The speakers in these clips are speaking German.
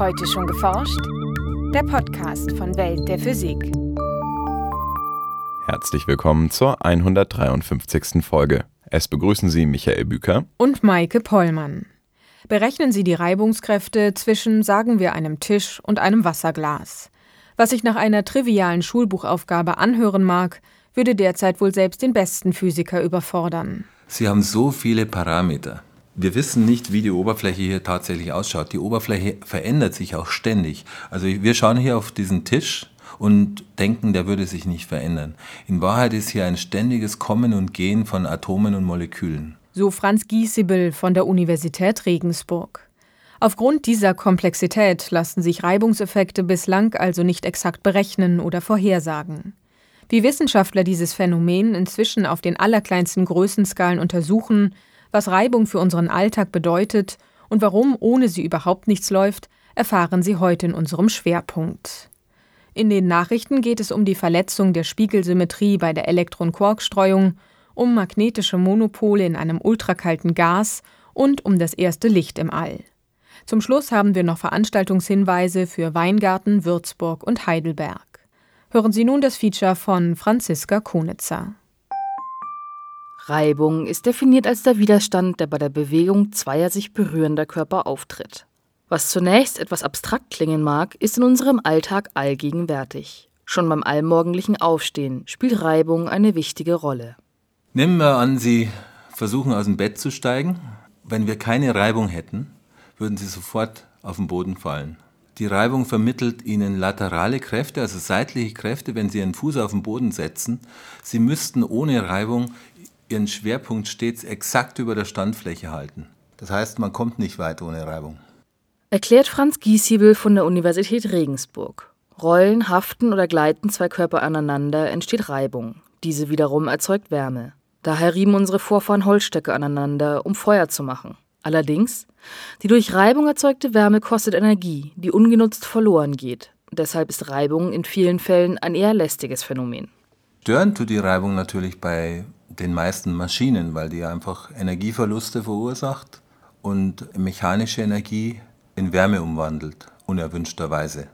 Heute schon geforscht? Der Podcast von Welt der Physik. Herzlich willkommen zur 153. Folge. Es begrüßen Sie Michael Büker und Maike Pollmann. Berechnen Sie die Reibungskräfte zwischen, sagen wir, einem Tisch und einem Wasserglas. Was sich nach einer trivialen Schulbuchaufgabe anhören mag, würde derzeit wohl selbst den besten Physiker überfordern. Sie haben so viele Parameter. Wir wissen nicht, wie die Oberfläche hier tatsächlich ausschaut. Die Oberfläche verändert sich auch ständig. Also wir schauen hier auf diesen Tisch und denken, der würde sich nicht verändern. In Wahrheit ist hier ein ständiges Kommen und Gehen von Atomen und Molekülen. So Franz Giesebel von der Universität Regensburg. Aufgrund dieser Komplexität lassen sich Reibungseffekte bislang also nicht exakt berechnen oder vorhersagen. Wie Wissenschaftler dieses Phänomen inzwischen auf den allerkleinsten Größenskalen untersuchen, was Reibung für unseren Alltag bedeutet und warum ohne sie überhaupt nichts läuft, erfahren Sie heute in unserem Schwerpunkt. In den Nachrichten geht es um die Verletzung der Spiegelsymmetrie bei der Elektron-Quark-Streuung, um magnetische Monopole in einem ultrakalten Gas und um das erste Licht im All. Zum Schluss haben wir noch Veranstaltungshinweise für Weingarten, Würzburg und Heidelberg. Hören Sie nun das Feature von Franziska Konitzer. Reibung ist definiert als der Widerstand, der bei der Bewegung zweier sich berührender Körper auftritt. Was zunächst etwas abstrakt klingen mag, ist in unserem Alltag allgegenwärtig. Schon beim allmorgendlichen Aufstehen spielt Reibung eine wichtige Rolle. Nehmen wir an, Sie versuchen aus dem Bett zu steigen. Wenn wir keine Reibung hätten, würden Sie sofort auf den Boden fallen. Die Reibung vermittelt Ihnen laterale Kräfte, also seitliche Kräfte, wenn Sie Ihren Fuß auf den Boden setzen. Sie müssten ohne Reibung ihren Schwerpunkt stets exakt über der Standfläche halten. Das heißt, man kommt nicht weit ohne Reibung. Erklärt Franz Giesiebel von der Universität Regensburg. Rollen, haften oder gleiten zwei Körper aneinander, entsteht Reibung. Diese wiederum erzeugt Wärme. Daher rieben unsere Vorfahren Holzstöcke aneinander, um Feuer zu machen. Allerdings, die durch Reibung erzeugte Wärme kostet Energie, die ungenutzt verloren geht. Deshalb ist Reibung in vielen Fällen ein eher lästiges Phänomen. Stören tut die Reibung natürlich bei den meisten Maschinen, weil die einfach Energieverluste verursacht und mechanische Energie in Wärme umwandelt, unerwünschterweise.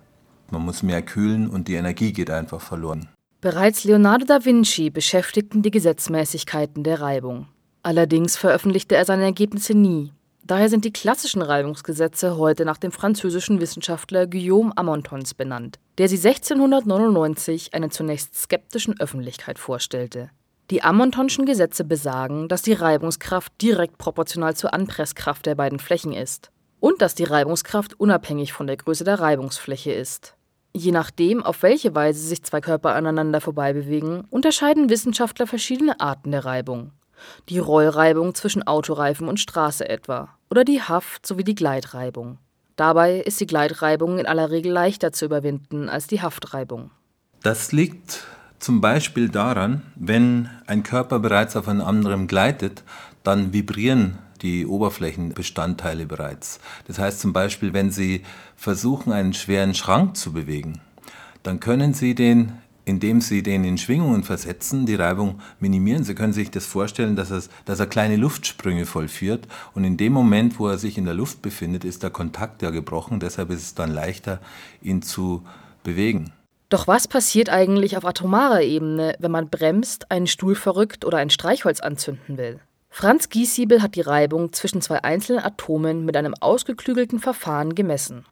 Man muss mehr kühlen und die Energie geht einfach verloren. Bereits Leonardo da Vinci beschäftigten die Gesetzmäßigkeiten der Reibung. Allerdings veröffentlichte er seine Ergebnisse nie. Daher sind die klassischen Reibungsgesetze heute nach dem französischen Wissenschaftler Guillaume Amontons benannt, der sie 1699 einer zunächst skeptischen Öffentlichkeit vorstellte. Die Amontonschen Gesetze besagen, dass die Reibungskraft direkt proportional zur Anpresskraft der beiden Flächen ist und dass die Reibungskraft unabhängig von der Größe der Reibungsfläche ist. Je nachdem, auf welche Weise sich zwei Körper aneinander vorbeibewegen, unterscheiden Wissenschaftler verschiedene Arten der Reibung. Die Rollreibung zwischen Autoreifen und Straße etwa oder die Haft- sowie die Gleitreibung. Dabei ist die Gleitreibung in aller Regel leichter zu überwinden als die Haftreibung. Das liegt zum Beispiel daran, wenn ein Körper bereits auf einen anderen gleitet, dann vibrieren die Oberflächenbestandteile bereits. Das heißt zum Beispiel, wenn Sie versuchen, einen schweren Schrank zu bewegen, dann können Sie den, indem Sie den in Schwingungen versetzen, die Reibung minimieren. Sie können sich das vorstellen, dass, es, dass er kleine Luftsprünge vollführt und in dem Moment, wo er sich in der Luft befindet, ist der Kontakt ja gebrochen. Deshalb ist es dann leichter, ihn zu bewegen. Doch was passiert eigentlich auf atomarer Ebene, wenn man bremst, einen Stuhl verrückt oder ein Streichholz anzünden will? Franz Giesiebel hat die Reibung zwischen zwei einzelnen Atomen mit einem ausgeklügelten Verfahren gemessen.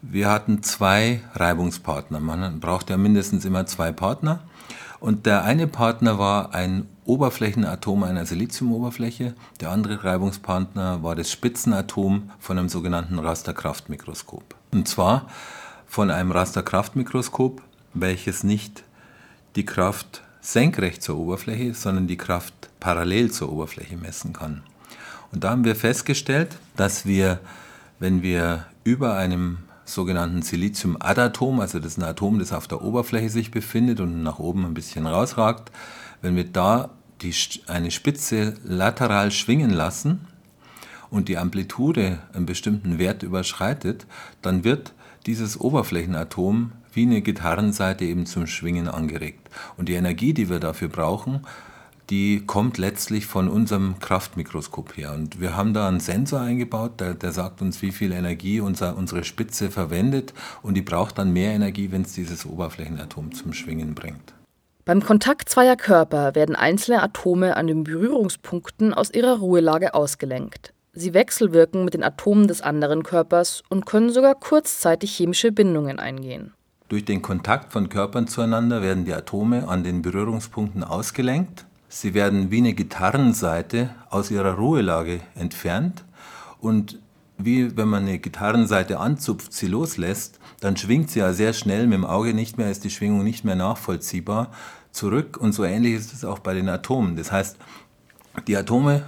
Wir hatten zwei Reibungspartner. Man braucht ja mindestens immer zwei Partner. Und der eine Partner war ein Oberflächenatom einer Siliziumoberfläche, der andere Reibungspartner war das Spitzenatom von einem sogenannten Rasterkraftmikroskop. Und zwar von einem Rasterkraftmikroskop welches nicht die Kraft senkrecht zur Oberfläche, sondern die Kraft parallel zur Oberfläche messen kann. Und da haben wir festgestellt, dass wir, wenn wir über einem sogenannten Silizium-Adatom, also das ist ein Atom, das auf der Oberfläche sich befindet und nach oben ein bisschen rausragt, wenn wir da die, eine Spitze lateral schwingen lassen und die Amplitude einen bestimmten Wert überschreitet, dann wird dieses Oberflächenatom wie eine Gitarrenseite eben zum Schwingen angeregt. Und die Energie, die wir dafür brauchen, die kommt letztlich von unserem Kraftmikroskop her. Und wir haben da einen Sensor eingebaut, der, der sagt uns, wie viel Energie unser, unsere Spitze verwendet. Und die braucht dann mehr Energie, wenn es dieses Oberflächenatom zum Schwingen bringt. Beim Kontakt zweier Körper werden einzelne Atome an den Berührungspunkten aus ihrer Ruhelage ausgelenkt. Sie wechselwirken mit den Atomen des anderen Körpers und können sogar kurzzeitig chemische Bindungen eingehen. Durch den Kontakt von Körpern zueinander werden die Atome an den Berührungspunkten ausgelenkt. Sie werden wie eine Gitarrenseite aus ihrer Ruhelage entfernt und wie wenn man eine Gitarrenseite anzupft, sie loslässt, dann schwingt sie ja sehr schnell mit dem Auge nicht mehr, ist die Schwingung nicht mehr nachvollziehbar zurück. Und so ähnlich ist es auch bei den Atomen. Das heißt, die Atome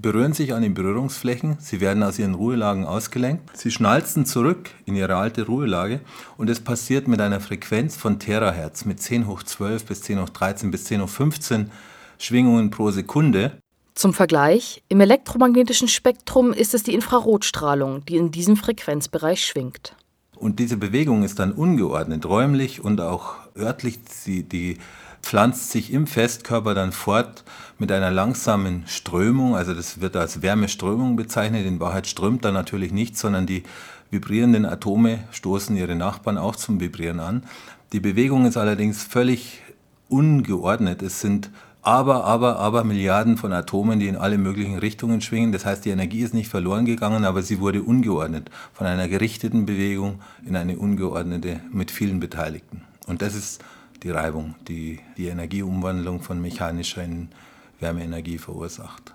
berühren sich an den Berührungsflächen, sie werden aus ihren Ruhelagen ausgelenkt, sie schnalzen zurück in ihre alte Ruhelage und es passiert mit einer Frequenz von Terahertz, mit 10 hoch 12 bis 10 hoch 13 bis 10 hoch 15 Schwingungen pro Sekunde. Zum Vergleich, im elektromagnetischen Spektrum ist es die Infrarotstrahlung, die in diesem Frequenzbereich schwingt. Und diese Bewegung ist dann ungeordnet, räumlich und auch örtlich. Sie, die pflanzt sich im Festkörper dann fort mit einer langsamen Strömung. Also das wird als Wärmeströmung bezeichnet. In Wahrheit strömt da natürlich nichts, sondern die vibrierenden Atome stoßen ihre Nachbarn auch zum Vibrieren an. Die Bewegung ist allerdings völlig ungeordnet. Es sind aber, aber, aber Milliarden von Atomen, die in alle möglichen Richtungen schwingen. Das heißt, die Energie ist nicht verloren gegangen, aber sie wurde ungeordnet. Von einer gerichteten Bewegung in eine ungeordnete mit vielen Beteiligten. Und das ist die Reibung, die die Energieumwandlung von mechanischer in Wärmeenergie verursacht.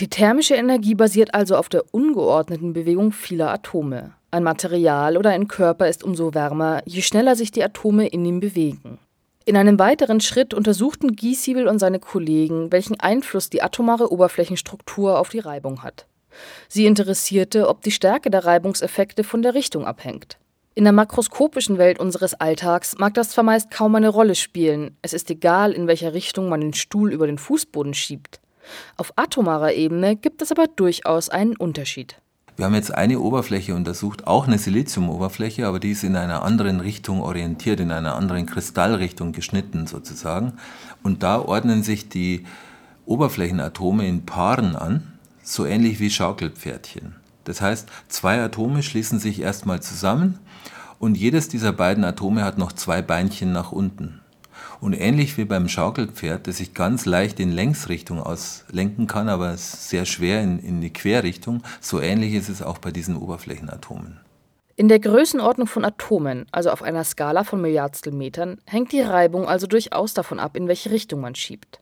Die thermische Energie basiert also auf der ungeordneten Bewegung vieler Atome. Ein Material oder ein Körper ist umso wärmer, je schneller sich die Atome in ihm bewegen. In einem weiteren Schritt untersuchten Giesiebel und seine Kollegen, welchen Einfluss die atomare Oberflächenstruktur auf die Reibung hat. Sie interessierte, ob die Stärke der Reibungseffekte von der Richtung abhängt. In der makroskopischen Welt unseres Alltags mag das zwar meist kaum eine Rolle spielen, es ist egal, in welcher Richtung man den Stuhl über den Fußboden schiebt. Auf atomarer Ebene gibt es aber durchaus einen Unterschied. Wir haben jetzt eine Oberfläche untersucht, auch eine Siliziumoberfläche, aber die ist in einer anderen Richtung orientiert, in einer anderen Kristallrichtung geschnitten sozusagen. Und da ordnen sich die Oberflächenatome in Paaren an, so ähnlich wie Schaukelpferdchen. Das heißt, zwei Atome schließen sich erstmal zusammen und jedes dieser beiden Atome hat noch zwei Beinchen nach unten. Und ähnlich wie beim Schaukelpferd, das sich ganz leicht in Längsrichtung auslenken kann, aber sehr schwer in, in die Querrichtung, so ähnlich ist es auch bei diesen Oberflächenatomen. In der Größenordnung von Atomen, also auf einer Skala von Milliardstelmetern, hängt die Reibung also durchaus davon ab, in welche Richtung man schiebt.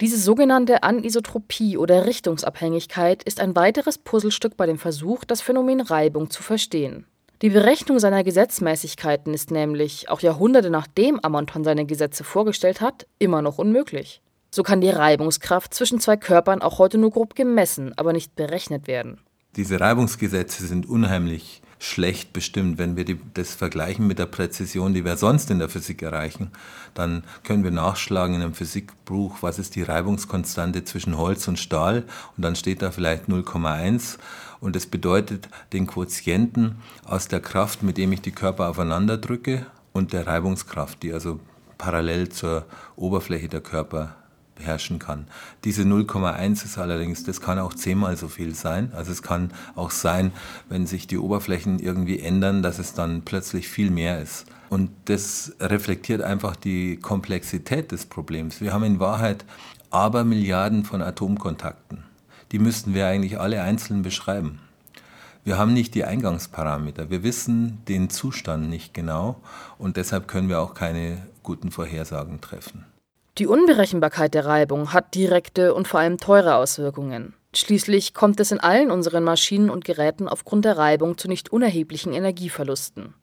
Diese sogenannte Anisotropie oder Richtungsabhängigkeit ist ein weiteres Puzzlestück bei dem Versuch, das Phänomen Reibung zu verstehen. Die Berechnung seiner Gesetzmäßigkeiten ist nämlich, auch Jahrhunderte nachdem Amonton seine Gesetze vorgestellt hat, immer noch unmöglich. So kann die Reibungskraft zwischen zwei Körpern auch heute nur grob gemessen, aber nicht berechnet werden. Diese Reibungsgesetze sind unheimlich schlecht bestimmt. Wenn wir die, das vergleichen mit der Präzision, die wir sonst in der Physik erreichen, dann können wir nachschlagen in einem Physikbuch, was ist die Reibungskonstante zwischen Holz und Stahl und dann steht da vielleicht 0,1 und das bedeutet den Quotienten aus der Kraft, mit dem ich die Körper aufeinander drücke und der Reibungskraft, die also parallel zur Oberfläche der Körper beherrschen kann. Diese 0,1 ist allerdings, das kann auch zehnmal so viel sein. Also es kann auch sein, wenn sich die Oberflächen irgendwie ändern, dass es dann plötzlich viel mehr ist. Und das reflektiert einfach die Komplexität des Problems. Wir haben in Wahrheit Abermilliarden von Atomkontakten. Die müssten wir eigentlich alle einzeln beschreiben. Wir haben nicht die Eingangsparameter. Wir wissen den Zustand nicht genau und deshalb können wir auch keine guten Vorhersagen treffen. Die Unberechenbarkeit der Reibung hat direkte und vor allem teure Auswirkungen. Schließlich kommt es in allen unseren Maschinen und Geräten aufgrund der Reibung zu nicht unerheblichen Energieverlusten.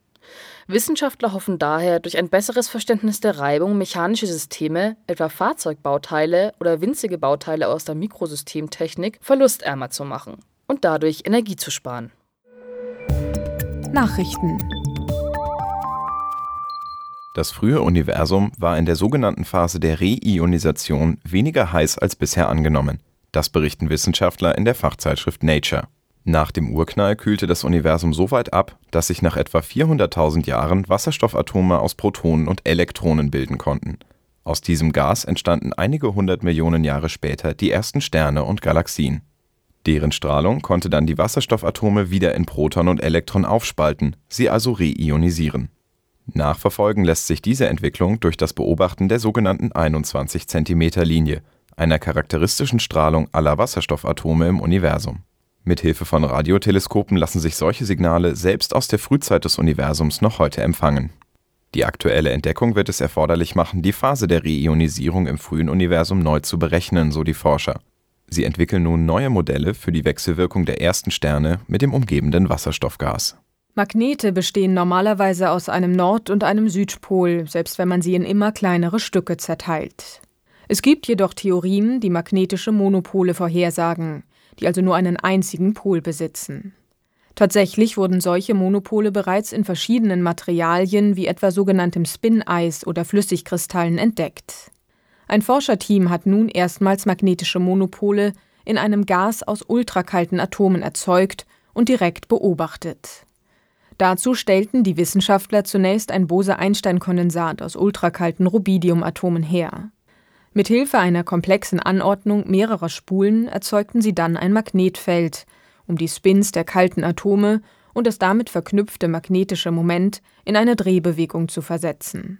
Wissenschaftler hoffen daher, durch ein besseres Verständnis der Reibung mechanische Systeme, etwa Fahrzeugbauteile oder winzige Bauteile aus der Mikrosystemtechnik, verlustärmer zu machen und dadurch Energie zu sparen. Nachrichten das frühe Universum war in der sogenannten Phase der Reionisation weniger heiß als bisher angenommen. Das berichten Wissenschaftler in der Fachzeitschrift Nature. Nach dem Urknall kühlte das Universum so weit ab, dass sich nach etwa 400.000 Jahren Wasserstoffatome aus Protonen und Elektronen bilden konnten. Aus diesem Gas entstanden einige hundert Millionen Jahre später die ersten Sterne und Galaxien. Deren Strahlung konnte dann die Wasserstoffatome wieder in Proton und Elektron aufspalten, sie also reionisieren. Nachverfolgen lässt sich diese Entwicklung durch das Beobachten der sogenannten 21-cm-Linie, einer charakteristischen Strahlung aller Wasserstoffatome im Universum. Mithilfe von Radioteleskopen lassen sich solche Signale selbst aus der Frühzeit des Universums noch heute empfangen. Die aktuelle Entdeckung wird es erforderlich machen, die Phase der Reionisierung im frühen Universum neu zu berechnen, so die Forscher. Sie entwickeln nun neue Modelle für die Wechselwirkung der ersten Sterne mit dem umgebenden Wasserstoffgas. Magnete bestehen normalerweise aus einem Nord- und einem Südpol, selbst wenn man sie in immer kleinere Stücke zerteilt. Es gibt jedoch Theorien, die magnetische Monopole vorhersagen, die also nur einen einzigen Pol besitzen. Tatsächlich wurden solche Monopole bereits in verschiedenen Materialien wie etwa sogenanntem Spin-Eis oder Flüssigkristallen entdeckt. Ein Forscherteam hat nun erstmals magnetische Monopole in einem Gas aus ultrakalten Atomen erzeugt und direkt beobachtet. Dazu stellten die Wissenschaftler zunächst ein Bose-Einstein-Kondensat aus ultrakalten Rubidiumatomen her. Mit Hilfe einer komplexen Anordnung mehrerer Spulen erzeugten sie dann ein Magnetfeld, um die Spins der kalten Atome und das damit verknüpfte magnetische Moment in eine Drehbewegung zu versetzen.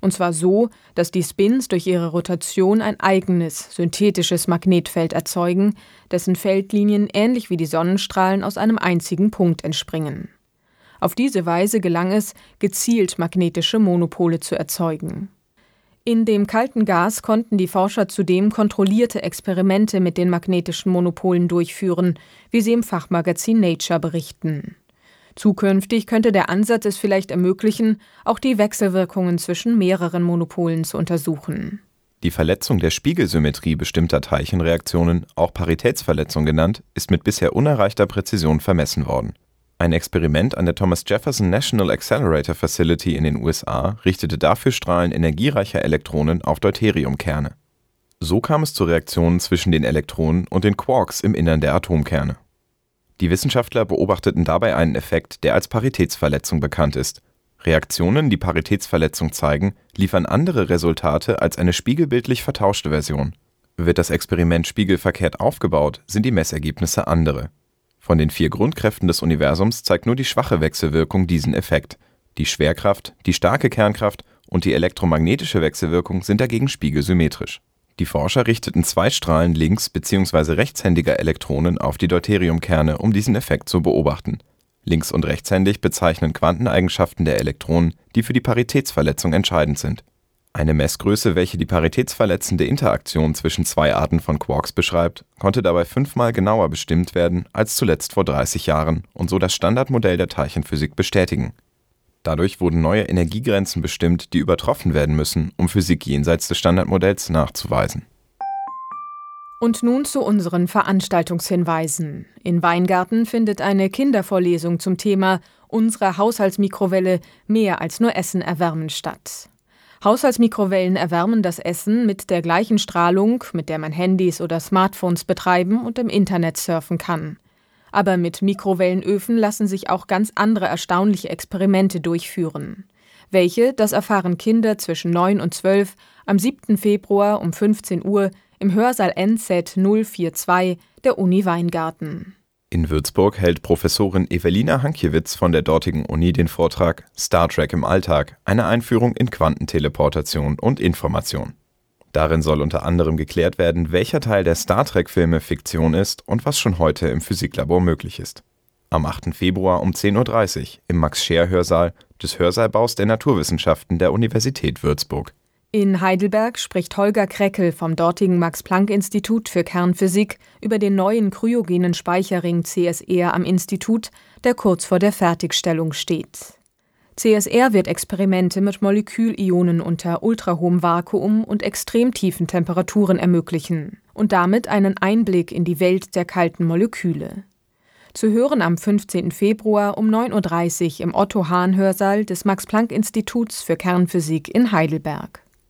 Und zwar so, dass die Spins durch ihre Rotation ein eigenes, synthetisches Magnetfeld erzeugen, dessen Feldlinien ähnlich wie die Sonnenstrahlen aus einem einzigen Punkt entspringen. Auf diese Weise gelang es, gezielt magnetische Monopole zu erzeugen. In dem kalten Gas konnten die Forscher zudem kontrollierte Experimente mit den magnetischen Monopolen durchführen, wie sie im Fachmagazin Nature berichten. Zukünftig könnte der Ansatz es vielleicht ermöglichen, auch die Wechselwirkungen zwischen mehreren Monopolen zu untersuchen. Die Verletzung der Spiegelsymmetrie bestimmter Teilchenreaktionen, auch Paritätsverletzung genannt, ist mit bisher unerreichter Präzision vermessen worden. Ein Experiment an der Thomas Jefferson National Accelerator Facility in den USA richtete dafür Strahlen energiereicher Elektronen auf Deuteriumkerne. So kam es zu Reaktionen zwischen den Elektronen und den Quarks im Innern der Atomkerne. Die Wissenschaftler beobachteten dabei einen Effekt, der als Paritätsverletzung bekannt ist. Reaktionen, die Paritätsverletzung zeigen, liefern andere Resultate als eine spiegelbildlich vertauschte Version. Wird das Experiment spiegelverkehrt aufgebaut, sind die Messergebnisse andere von den vier Grundkräften des Universums zeigt nur die schwache Wechselwirkung diesen Effekt. Die Schwerkraft, die starke Kernkraft und die elektromagnetische Wechselwirkung sind dagegen spiegelsymmetrisch. Die Forscher richteten zwei Strahlen links bzw. rechtshändiger Elektronen auf die Deuteriumkerne, um diesen Effekt zu beobachten. Links und rechtshändig bezeichnen Quanteneigenschaften der Elektronen, die für die Paritätsverletzung entscheidend sind eine Messgröße, welche die paritätsverletzende Interaktion zwischen zwei Arten von Quarks beschreibt, konnte dabei fünfmal genauer bestimmt werden als zuletzt vor 30 Jahren und so das Standardmodell der Teilchenphysik bestätigen. Dadurch wurden neue Energiegrenzen bestimmt, die übertroffen werden müssen, um Physik jenseits des Standardmodells nachzuweisen. Und nun zu unseren Veranstaltungshinweisen. In Weingarten findet eine Kindervorlesung zum Thema Unsere Haushaltsmikrowelle mehr als nur Essen erwärmen statt. Haushaltsmikrowellen erwärmen das Essen mit der gleichen Strahlung, mit der man Handys oder Smartphones betreiben und im Internet surfen kann. Aber mit Mikrowellenöfen lassen sich auch ganz andere erstaunliche Experimente durchführen. Welche, das erfahren Kinder zwischen 9 und 12 am 7. Februar um 15 Uhr im Hörsaal NZ 042 der Uni Weingarten. In Würzburg hält Professorin Evelina Hankiewicz von der dortigen Uni den Vortrag Star Trek im Alltag – Eine Einführung in Quantenteleportation und Information. Darin soll unter anderem geklärt werden, welcher Teil der Star-Trek-Filme Fiktion ist und was schon heute im Physiklabor möglich ist. Am 8. Februar um 10.30 Uhr im Max-Scheer-Hörsaal des Hörsaalbaus der Naturwissenschaften der Universität Würzburg in Heidelberg spricht Holger Kreckel vom dortigen Max-Planck-Institut für Kernphysik über den neuen kryogenen Speicherring CSR am Institut, der kurz vor der Fertigstellung steht. CSR wird Experimente mit Molekülionen unter ultrahohem Vakuum und extrem tiefen Temperaturen ermöglichen und damit einen Einblick in die Welt der kalten Moleküle. Zu hören am 15. Februar um 9.30 Uhr im Otto-Hahn-Hörsaal des Max-Planck-Instituts für Kernphysik in Heidelberg.